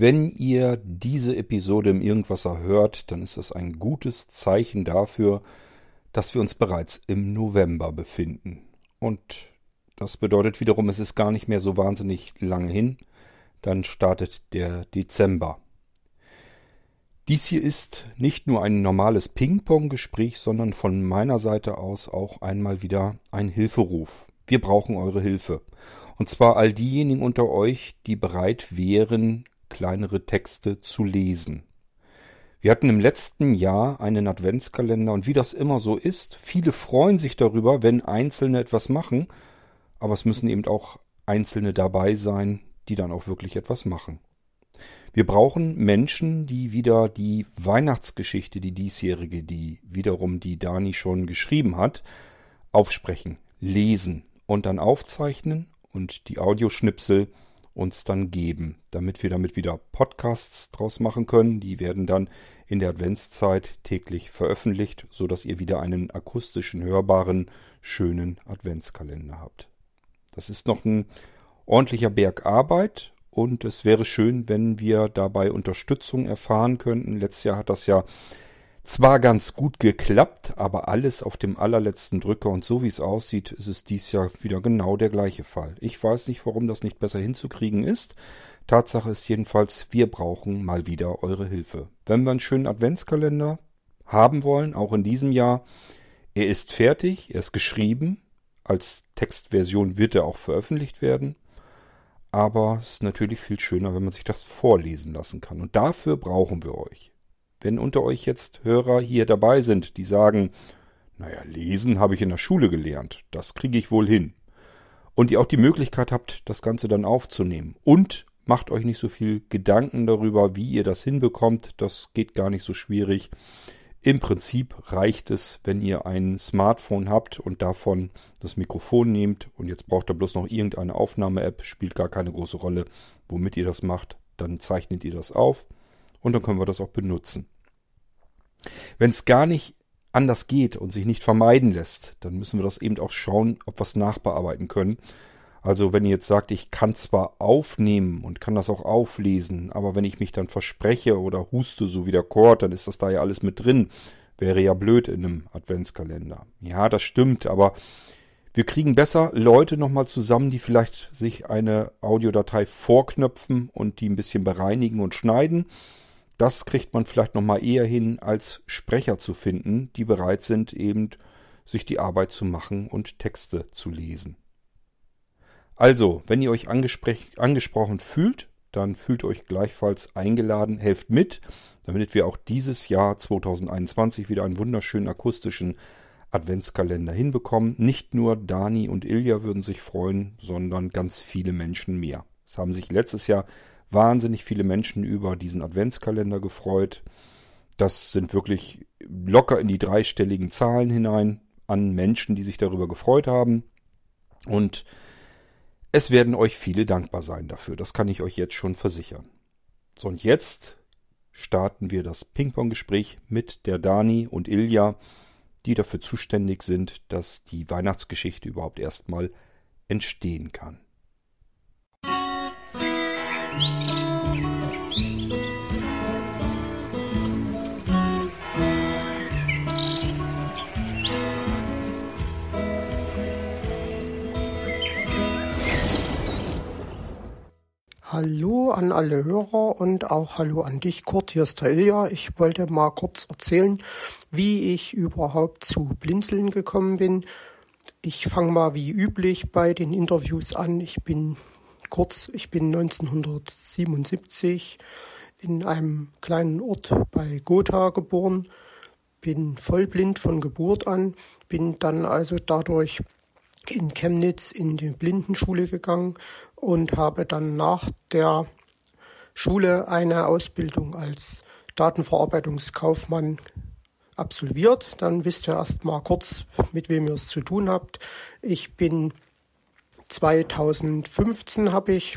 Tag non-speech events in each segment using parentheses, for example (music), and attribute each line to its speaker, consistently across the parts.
Speaker 1: Wenn ihr diese Episode im Irgendwasser hört, dann ist das ein gutes Zeichen dafür, dass wir uns bereits im November befinden. Und das bedeutet wiederum, es ist gar nicht mehr so wahnsinnig lange hin. Dann startet der Dezember. Dies hier ist nicht nur ein normales Ping-Pong-Gespräch, sondern von meiner Seite aus auch einmal wieder ein Hilferuf. Wir brauchen eure Hilfe. Und zwar all diejenigen unter euch, die bereit wären, kleinere Texte zu lesen. Wir hatten im letzten Jahr einen Adventskalender und wie das immer so ist, viele freuen sich darüber, wenn Einzelne etwas machen, aber es müssen eben auch Einzelne dabei sein, die dann auch wirklich etwas machen. Wir brauchen Menschen, die wieder die Weihnachtsgeschichte, die diesjährige, die wiederum die Dani schon geschrieben hat, aufsprechen, lesen und dann aufzeichnen und die Audioschnipsel uns dann geben, damit wir damit wieder Podcasts draus machen können. Die werden dann in der Adventszeit täglich veröffentlicht, so dass ihr wieder einen akustischen, hörbaren, schönen Adventskalender habt. Das ist noch ein ordentlicher Berg Arbeit und es wäre schön, wenn wir dabei Unterstützung erfahren könnten. Letztes Jahr hat das ja zwar ganz gut geklappt, aber alles auf dem allerletzten Drücker und so wie es aussieht, ist es dies Jahr wieder genau der gleiche Fall. Ich weiß nicht, warum das nicht besser hinzukriegen ist. Tatsache ist jedenfalls, wir brauchen mal wieder eure Hilfe. Wenn wir einen schönen Adventskalender haben wollen, auch in diesem Jahr, er ist fertig, er ist geschrieben, als Textversion wird er auch veröffentlicht werden. Aber es ist natürlich viel schöner, wenn man sich das vorlesen lassen kann. Und dafür brauchen wir euch. Wenn unter euch jetzt Hörer hier dabei sind, die sagen, naja, lesen habe ich in der Schule gelernt, das kriege ich wohl hin. Und ihr auch die Möglichkeit habt, das Ganze dann aufzunehmen. Und macht euch nicht so viel Gedanken darüber, wie ihr das hinbekommt. Das geht gar nicht so schwierig. Im Prinzip reicht es, wenn ihr ein Smartphone habt und davon das Mikrofon nehmt und jetzt braucht ihr bloß noch irgendeine Aufnahme-App, spielt gar keine große Rolle, womit ihr das macht. Dann zeichnet ihr das auf und dann können wir das auch benutzen. Wenn es gar nicht anders geht und sich nicht vermeiden lässt, dann müssen wir das eben auch schauen, ob wir es nachbearbeiten können. Also wenn ihr jetzt sagt, ich kann zwar aufnehmen und kann das auch auflesen, aber wenn ich mich dann verspreche oder huste, so wie der Chord, dann ist das da ja alles mit drin. Wäre ja blöd in einem Adventskalender. Ja, das stimmt, aber wir kriegen besser Leute nochmal zusammen, die vielleicht sich eine Audiodatei vorknöpfen und die ein bisschen bereinigen und schneiden. Das kriegt man vielleicht nochmal eher hin, als Sprecher zu finden, die bereit sind, eben sich die Arbeit zu machen und Texte zu lesen. Also, wenn ihr euch angesprochen fühlt, dann fühlt euch gleichfalls eingeladen, helft mit, damit wir auch dieses Jahr 2021 wieder einen wunderschönen akustischen Adventskalender hinbekommen. Nicht nur Dani und Ilja würden sich freuen, sondern ganz viele Menschen mehr. Es haben sich letztes Jahr wahnsinnig viele Menschen über diesen Adventskalender gefreut. Das sind wirklich locker in die dreistelligen Zahlen hinein an Menschen, die sich darüber gefreut haben. Und es werden euch viele dankbar sein dafür, das kann ich euch jetzt schon versichern. So, und jetzt starten wir das Ping-Pong-Gespräch mit der Dani und Ilja, die dafür zuständig sind, dass die Weihnachtsgeschichte überhaupt erstmal entstehen kann.
Speaker 2: Hallo an alle Hörer und auch hallo an dich, Kurt. Hier ist der Ilja. Ich wollte mal kurz erzählen, wie ich überhaupt zu Blinzeln gekommen bin. Ich fange mal wie üblich bei den Interviews an. Ich bin kurz, ich bin 1977 in einem kleinen Ort bei Gotha geboren, bin vollblind von Geburt an, bin dann also dadurch in Chemnitz in die Blindenschule gegangen und habe dann nach der Schule eine Ausbildung als Datenverarbeitungskaufmann absolviert. Dann wisst ihr erst mal kurz, mit wem ihr es zu tun habt. Ich bin 2015 habe ich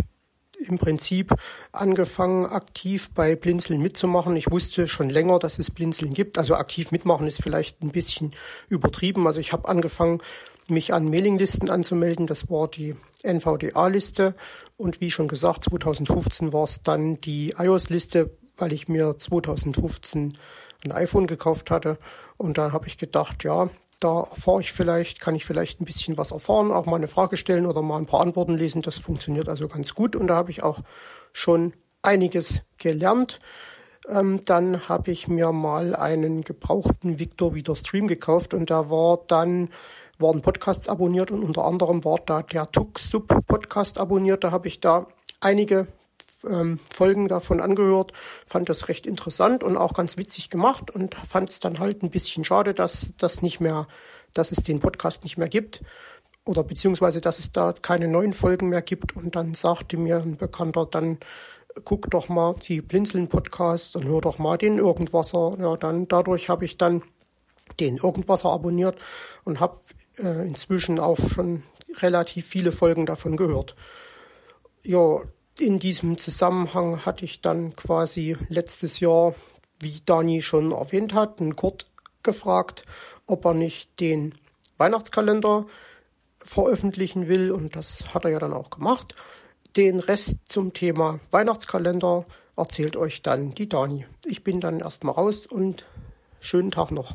Speaker 2: im Prinzip angefangen, aktiv bei Blinzeln mitzumachen. Ich wusste schon länger, dass es Blinzeln gibt. Also aktiv mitmachen ist vielleicht ein bisschen übertrieben. Also ich habe angefangen, mich an Mailinglisten anzumelden. Das war die NVDA-Liste. Und wie schon gesagt, 2015 war es dann die iOS-Liste, weil ich mir 2015 ein iPhone gekauft hatte. Und da habe ich gedacht, ja, da erfahre ich vielleicht, kann ich vielleicht ein bisschen was erfahren, auch mal eine Frage stellen oder mal ein paar Antworten lesen. Das funktioniert also ganz gut. Und da habe ich auch schon einiges gelernt. Ähm, dann habe ich mir mal einen gebrauchten Victor wieder Stream gekauft und da war dann waren Podcasts abonniert und unter anderem war da der Tuxsub Podcast abonniert. Da habe ich da einige ähm, Folgen davon angehört, fand das recht interessant und auch ganz witzig gemacht und fand es dann halt ein bisschen schade, dass das nicht mehr, dass es den Podcast nicht mehr gibt oder beziehungsweise dass es da keine neuen Folgen mehr gibt und dann sagte mir ein Bekannter dann guck doch mal die Blinzeln Podcasts und hör doch mal den Irgendwasser. Ja, dann dadurch habe ich dann den Irgendwasser abonniert und habe äh, inzwischen auch schon relativ viele Folgen davon gehört. Ja, in diesem Zusammenhang hatte ich dann quasi letztes Jahr, wie Dani schon erwähnt hat, einen Kurt gefragt, ob er nicht den Weihnachtskalender veröffentlichen will und das hat er ja dann auch gemacht. Den Rest zum Thema Weihnachtskalender erzählt euch dann die Dani. Ich bin dann erstmal raus und schönen Tag noch.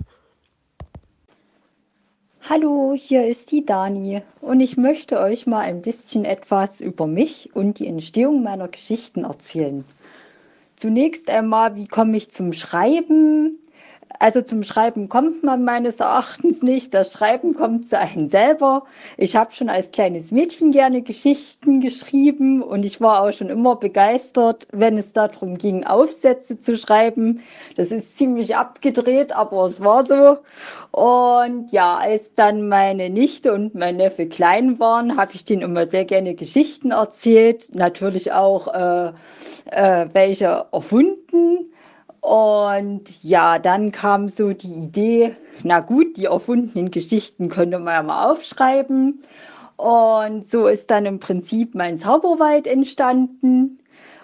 Speaker 3: Hallo, hier ist die Dani und ich möchte euch mal ein bisschen etwas über mich und die Entstehung meiner Geschichten erzählen. Zunächst einmal, wie komme ich zum Schreiben? Also zum Schreiben kommt man meines Erachtens nicht. Das Schreiben kommt zu einem selber. Ich habe schon als kleines Mädchen gerne Geschichten geschrieben und ich war auch schon immer begeistert, wenn es darum ging, Aufsätze zu schreiben. Das ist ziemlich abgedreht, aber es war so. Und ja, als dann meine Nichte und mein Neffe klein waren, habe ich denen immer sehr gerne Geschichten erzählt. Natürlich auch äh, äh, welche erfunden. Und ja, dann kam so die Idee, na gut, die erfundenen Geschichten könnte man ja mal aufschreiben. Und so ist dann im Prinzip mein Zauberwald entstanden.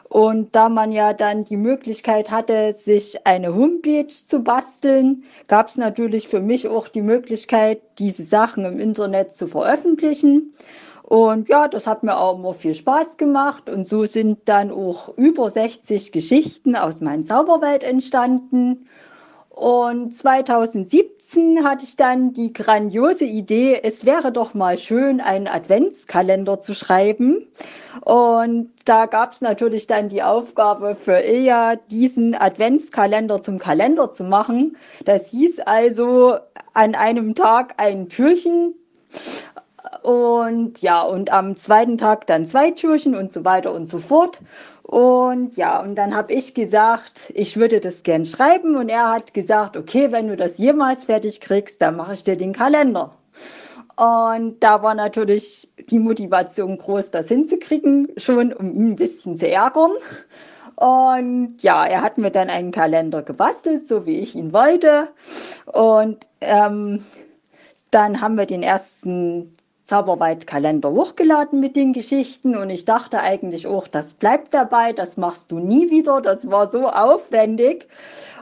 Speaker 3: Und da man ja dann die Möglichkeit hatte, sich eine Homepage zu basteln, gab es natürlich für mich auch die Möglichkeit, diese Sachen im Internet zu veröffentlichen. Und ja, das hat mir auch immer viel Spaß gemacht. Und so sind dann auch über 60 Geschichten aus meiner Zauberwelt entstanden. Und 2017 hatte ich dann die grandiose Idee, es wäre doch mal schön, einen Adventskalender zu schreiben. Und da gab es natürlich dann die Aufgabe für Ilja, diesen Adventskalender zum Kalender zu machen. Das hieß also an einem Tag ein Türchen und ja, und am zweiten Tag dann zwei Türchen und so weiter und so fort. Und ja, und dann habe ich gesagt, ich würde das gern schreiben. Und er hat gesagt, okay, wenn du das jemals fertig kriegst, dann mache ich dir den Kalender. Und da war natürlich die Motivation groß, das hinzukriegen, schon um ihn ein bisschen zu ärgern. Und ja, er hat mir dann einen Kalender gebastelt, so wie ich ihn wollte. Und ähm, dann haben wir den ersten Zauberwaldkalender hochgeladen mit den Geschichten und ich dachte eigentlich auch, das bleibt dabei, das machst du nie wieder, das war so aufwendig.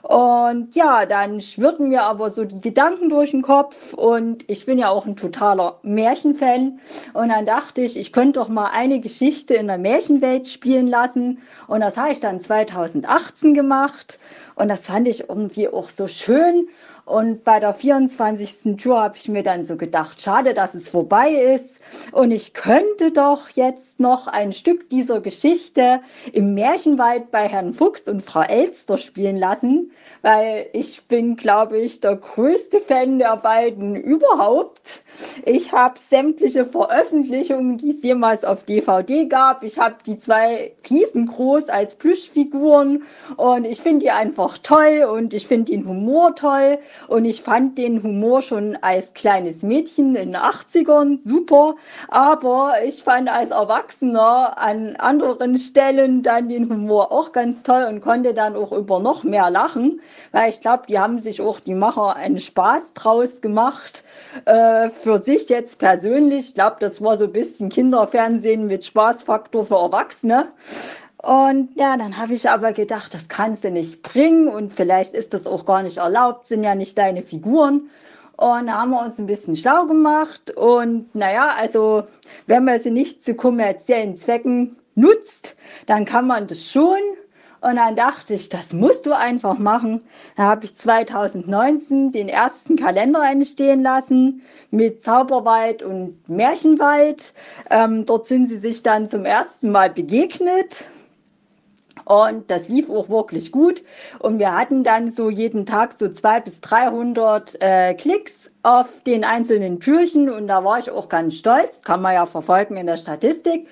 Speaker 3: Und ja, dann schwirrten mir aber so die Gedanken durch den Kopf und ich bin ja auch ein totaler Märchenfan. Und dann dachte ich, ich könnte doch mal eine Geschichte in der Märchenwelt spielen lassen. Und das habe ich dann 2018 gemacht. Und das fand ich irgendwie auch so schön. Und bei der 24. Tour habe ich mir dann so gedacht, schade, dass es vorbei ist. Und ich könnte doch jetzt noch ein Stück dieser Geschichte im Märchenwald bei Herrn Fuchs und Frau Elster spielen lassen, weil ich bin, glaube ich, der größte Fan der beiden überhaupt. Ich habe sämtliche Veröffentlichungen, die es jemals auf DVD gab. Ich habe die zwei riesengroß als Plüschfiguren und ich finde die einfach toll und ich finde den Humor toll und ich fand den Humor schon als kleines Mädchen in den 80ern super, aber ich fand als Erwachsener an anderen Stellen dann den Humor auch ganz toll und konnte dann auch über noch mehr lachen, weil ich glaube, die haben sich auch die Macher einen Spaß draus gemacht. Äh, für sich jetzt persönlich, ich glaube, das war so ein bisschen Kinderfernsehen mit Spaßfaktor für Erwachsene. Und ja, dann habe ich aber gedacht, das kannst du nicht bringen und vielleicht ist das auch gar nicht erlaubt, sind ja nicht deine Figuren. Und da haben wir uns ein bisschen schlau gemacht. Und naja, also wenn man sie nicht zu kommerziellen Zwecken nutzt, dann kann man das schon. Und dann dachte ich, das musst du einfach machen. Da habe ich 2019 den ersten Kalender entstehen lassen mit Zauberwald und Märchenwald. Ähm, dort sind sie sich dann zum ersten Mal begegnet. Und das lief auch wirklich gut. Und wir hatten dann so jeden Tag so 200 bis 300 äh, Klicks auf den einzelnen Türchen. Und da war ich auch ganz stolz. Kann man ja verfolgen in der Statistik.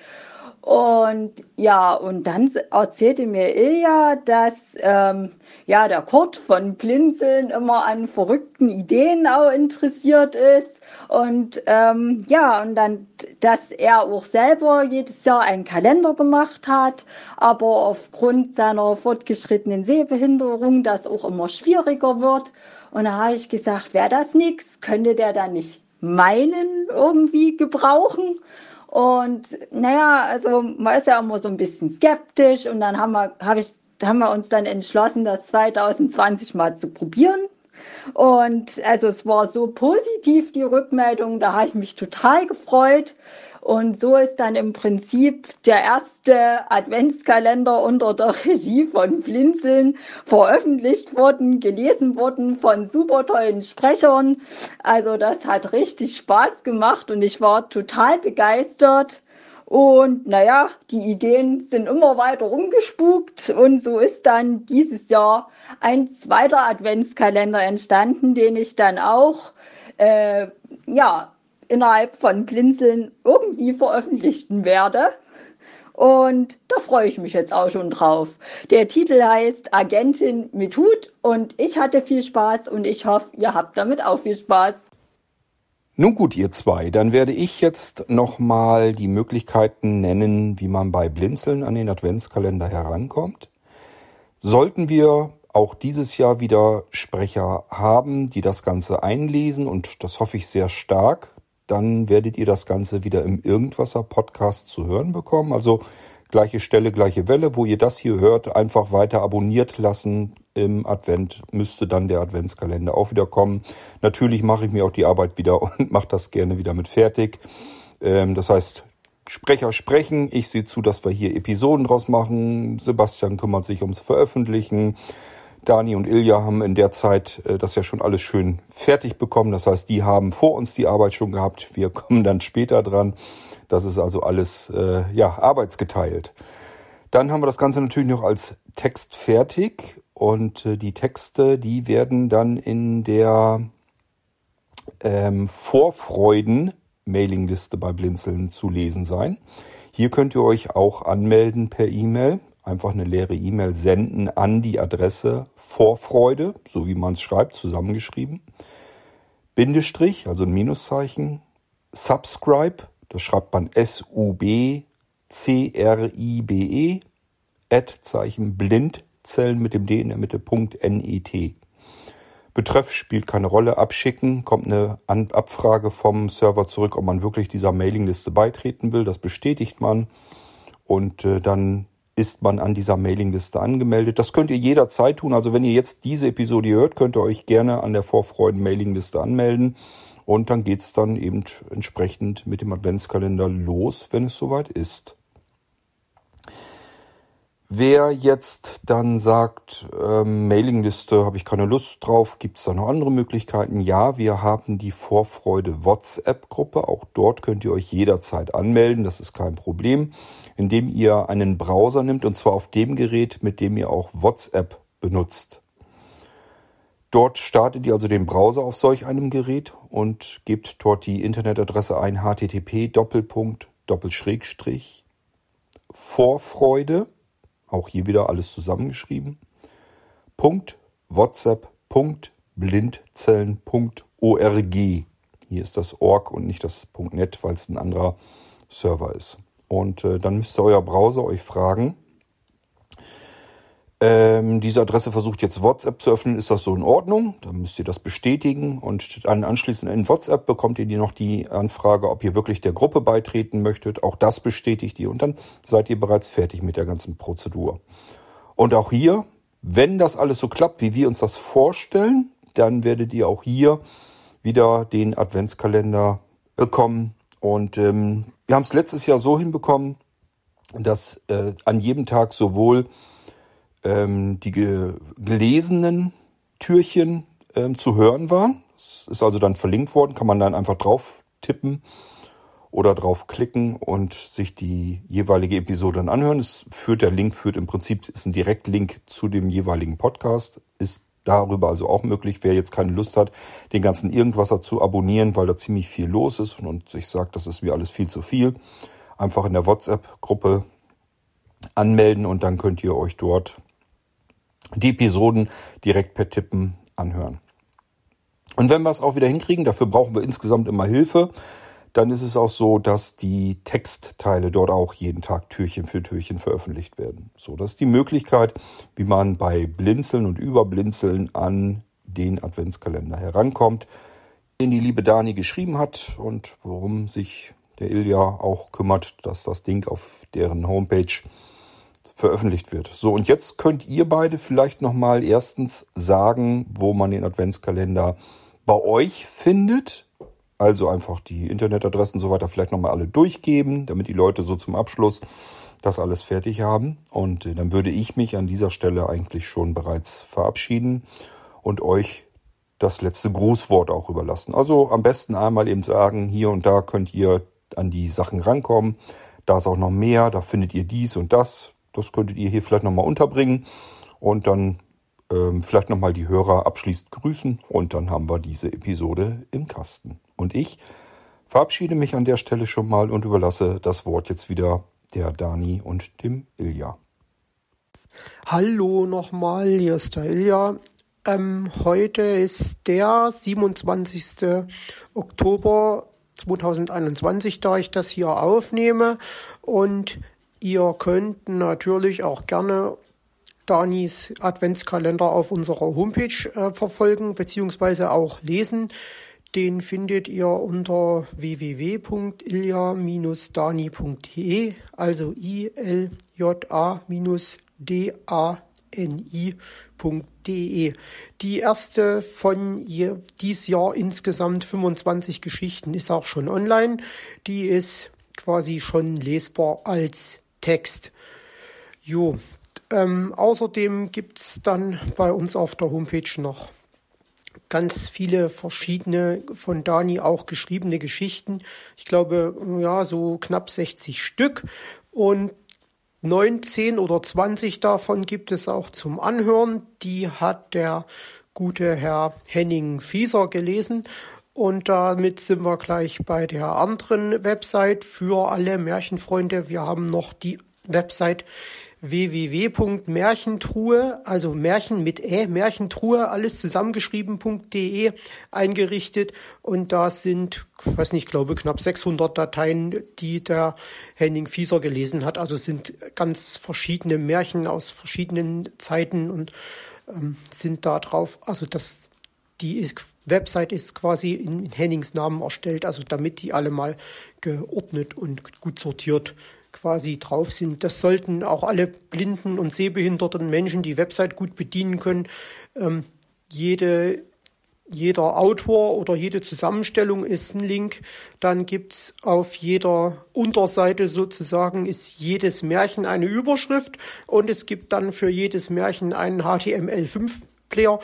Speaker 3: Und ja, und dann erzählte mir Ilja, dass ähm, ja der Kurt von Blinzeln immer an verrückten Ideen auch interessiert ist. Und ähm, ja, und dann, dass er auch selber jedes Jahr einen Kalender gemacht hat, aber aufgrund seiner fortgeschrittenen Sehbehinderung das auch immer schwieriger wird. Und da habe ich gesagt, wäre das nichts, könnte der dann nicht meinen irgendwie gebrauchen? Und naja, also man ist ja immer so ein bisschen skeptisch und dann haben wir, hab ich, haben wir uns dann entschlossen, das 2020 mal zu probieren. Und also es war so positiv, die Rückmeldung, da habe ich mich total gefreut. Und so ist dann im Prinzip der erste Adventskalender unter der (laughs) Regie von Blinzeln veröffentlicht worden, gelesen worden von super tollen Sprechern. Also das hat richtig Spaß gemacht und ich war total begeistert. Und naja, die Ideen sind immer weiter rumgespukt und so ist dann dieses Jahr ein zweiter Adventskalender entstanden, den ich dann auch äh, ja innerhalb von Blinzeln irgendwie veröffentlichen werde. Und da freue ich mich jetzt auch schon drauf. Der Titel heißt Agentin mit Hut und ich hatte viel Spaß und ich hoffe, ihr habt damit auch viel Spaß.
Speaker 1: Nun gut, ihr zwei, dann werde ich jetzt nochmal die Möglichkeiten nennen, wie man bei Blinzeln an den Adventskalender herankommt. Sollten wir auch dieses Jahr wieder Sprecher haben, die das Ganze einlesen und das hoffe ich sehr stark, dann werdet ihr das Ganze wieder im Irgendwasser Podcast zu hören bekommen. Also gleiche Stelle, gleiche Welle, wo ihr das hier hört, einfach weiter abonniert lassen. Im Advent müsste dann der Adventskalender auch wieder kommen. Natürlich mache ich mir auch die Arbeit wieder (laughs) und mache das gerne wieder mit fertig. Ähm, das heißt, Sprecher sprechen. Ich sehe zu, dass wir hier Episoden draus machen. Sebastian kümmert sich ums Veröffentlichen. Dani und Ilja haben in der Zeit äh, das ja schon alles schön fertig bekommen. Das heißt, die haben vor uns die Arbeit schon gehabt. Wir (laughs) kommen dann später dran. Das ist also alles äh, ja arbeitsgeteilt. Dann haben wir das Ganze natürlich noch als Text fertig und äh, die Texte, die werden dann in der ähm, Vorfreuden Mailingliste bei Blinzeln zu lesen sein. Hier könnt ihr euch auch anmelden per E-Mail einfach eine leere E-Mail senden an die Adresse Vorfreude, so wie man es schreibt, zusammengeschrieben. Bindestrich, also ein Minuszeichen. Subscribe, das schreibt man S-U-B-C-R-I-B-E. Ad-Zeichen Blindzellen mit dem D in der Mitte, Punkt N-E-T. Betreff spielt keine Rolle. Abschicken, kommt eine Abfrage vom Server zurück, ob man wirklich dieser Mailingliste beitreten will. Das bestätigt man. Und äh, dann ist man an dieser Mailingliste angemeldet. Das könnt ihr jederzeit tun. Also wenn ihr jetzt diese Episode hört, könnt ihr euch gerne an der Vorfreuden-Mailingliste anmelden. Und dann geht's dann eben entsprechend mit dem Adventskalender los, wenn es soweit ist. Wer jetzt dann sagt, ähm, Mailingliste habe ich keine Lust drauf, gibt es da noch andere Möglichkeiten? Ja, wir haben die Vorfreude WhatsApp-Gruppe. Auch dort könnt ihr euch jederzeit anmelden. Das ist kein Problem, indem ihr einen Browser nimmt und zwar auf dem Gerät, mit dem ihr auch WhatsApp benutzt. Dort startet ihr also den Browser auf solch einem Gerät und gebt dort die Internetadresse ein http Doppelpunkt Doppelschrägstrich Vorfreude auch hier wieder alles zusammengeschrieben. Punkt WhatsApp. Punkt Blindzellen.org. Hier ist das org und nicht das .net, weil es ein anderer Server ist. Und äh, dann müsste euer Browser euch fragen, ähm, diese Adresse versucht jetzt WhatsApp zu öffnen. Ist das so in Ordnung? Dann müsst ihr das bestätigen und dann anschließend in WhatsApp bekommt ihr noch die Anfrage, ob ihr wirklich der Gruppe beitreten möchtet. Auch das bestätigt ihr und dann seid ihr bereits fertig mit der ganzen Prozedur. Und auch hier, wenn das alles so klappt, wie wir uns das vorstellen, dann werdet ihr auch hier wieder den Adventskalender bekommen. Und ähm, wir haben es letztes Jahr so hinbekommen, dass äh, an jedem Tag sowohl ähm, die ge gelesenen Türchen ähm, zu hören waren. Es ist also dann verlinkt worden, kann man dann einfach drauf tippen oder drauf klicken und sich die jeweilige Episode dann anhören. Es führt der Link führt im Prinzip ist ein Direktlink zu dem jeweiligen Podcast. Ist darüber also auch möglich, wer jetzt keine Lust hat, den ganzen Irgendwasser zu abonnieren, weil da ziemlich viel los ist und sich sagt, das ist mir alles viel zu viel. Einfach in der WhatsApp-Gruppe anmelden und dann könnt ihr euch dort die Episoden direkt per Tippen anhören. Und wenn wir es auch wieder hinkriegen, dafür brauchen wir insgesamt immer Hilfe, dann ist es auch so, dass die Textteile dort auch jeden Tag Türchen für Türchen veröffentlicht werden. So, das ist die Möglichkeit, wie man bei Blinzeln und Überblinzeln an den Adventskalender herankommt, den die liebe Dani geschrieben hat und worum sich der Ilja auch kümmert, dass das Ding auf deren Homepage veröffentlicht wird. So, und jetzt könnt ihr beide vielleicht nochmal erstens sagen, wo man den Adventskalender bei euch findet. Also einfach die Internetadressen und so weiter vielleicht nochmal alle durchgeben, damit die Leute so zum Abschluss das alles fertig haben. Und äh, dann würde ich mich an dieser Stelle eigentlich schon bereits verabschieden und euch das letzte Grußwort auch überlassen. Also am besten einmal eben sagen, hier und da könnt ihr an die Sachen rankommen. Da ist auch noch mehr, da findet ihr dies und das. Das könntet ihr hier vielleicht nochmal unterbringen und dann ähm, vielleicht nochmal die Hörer abschließend grüßen und dann haben wir diese Episode im Kasten. Und ich verabschiede mich an der Stelle schon mal und überlasse das Wort jetzt wieder der Dani und dem Ilja.
Speaker 2: Hallo nochmal, hier ist der Ilja. Ähm, heute ist der 27. Oktober 2021, da ich das hier aufnehme. Und Ihr könnt natürlich auch gerne Danis Adventskalender auf unserer Homepage äh, verfolgen beziehungsweise auch lesen. Den findet ihr unter www.ilja-dani.de, also i l j a d a n i.de. Die erste von je, dies Jahr insgesamt 25 Geschichten ist auch schon online. Die ist quasi schon lesbar als Text. Jo, ähm, außerdem gibt's dann bei uns auf der Homepage noch ganz viele verschiedene von Dani auch geschriebene Geschichten. Ich glaube, ja, so knapp 60 Stück. Und 19 oder 20 davon gibt es auch zum Anhören. Die hat der gute Herr Henning Fieser gelesen. Und damit sind wir gleich bei der anderen Website für alle Märchenfreunde. Wir haben noch die Website www.märchentruhe, also Märchen mit Ä, Märchentruhe, alles zusammengeschrieben.de eingerichtet und da sind, weiß nicht, glaube knapp 600 Dateien, die der Henning Fieser gelesen hat. Also sind ganz verschiedene Märchen aus verschiedenen Zeiten und ähm, sind da drauf. Also das die Website ist quasi in Hennings Namen erstellt, also damit die alle mal geordnet und gut sortiert quasi drauf sind. Das sollten auch alle blinden und sehbehinderten Menschen die Website gut bedienen können. Ähm, jede, jeder Autor oder jede Zusammenstellung ist ein Link. Dann gibt's auf jeder Unterseite sozusagen ist jedes Märchen eine Überschrift und es gibt dann für jedes Märchen einen HTML5-Player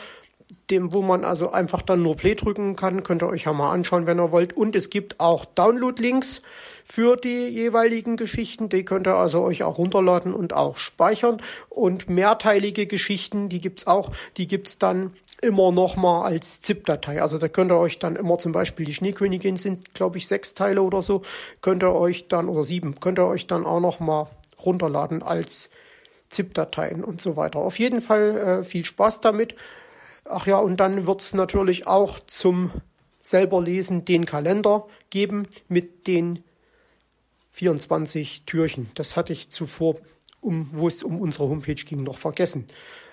Speaker 2: dem, wo man also einfach dann nur Play drücken kann. Könnt ihr euch ja mal anschauen, wenn ihr wollt. Und es gibt auch Download-Links für die jeweiligen Geschichten. Die könnt ihr also euch auch runterladen und auch speichern. Und mehrteilige Geschichten, die gibt's auch. Die gibt's dann immer noch mal als ZIP-Datei. Also da könnt ihr euch dann immer zum Beispiel die Schneekönigin sind, glaube ich, sechs Teile oder so. Könnt ihr euch dann, oder sieben, könnt ihr euch dann auch noch mal runterladen als ZIP-Dateien und so weiter. Auf jeden Fall äh, viel Spaß damit. Ach ja, und dann wird es natürlich auch zum selber lesen den Kalender geben mit den 24 Türchen. Das hatte ich zuvor, um, wo es um unsere Homepage ging, noch vergessen.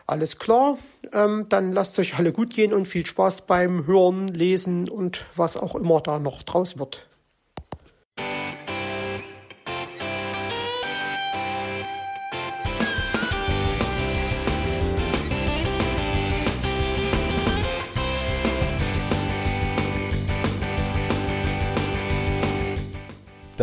Speaker 2: Alles klar, ähm, dann lasst euch alle gut gehen und viel Spaß beim Hören, Lesen und was auch immer da noch draus wird.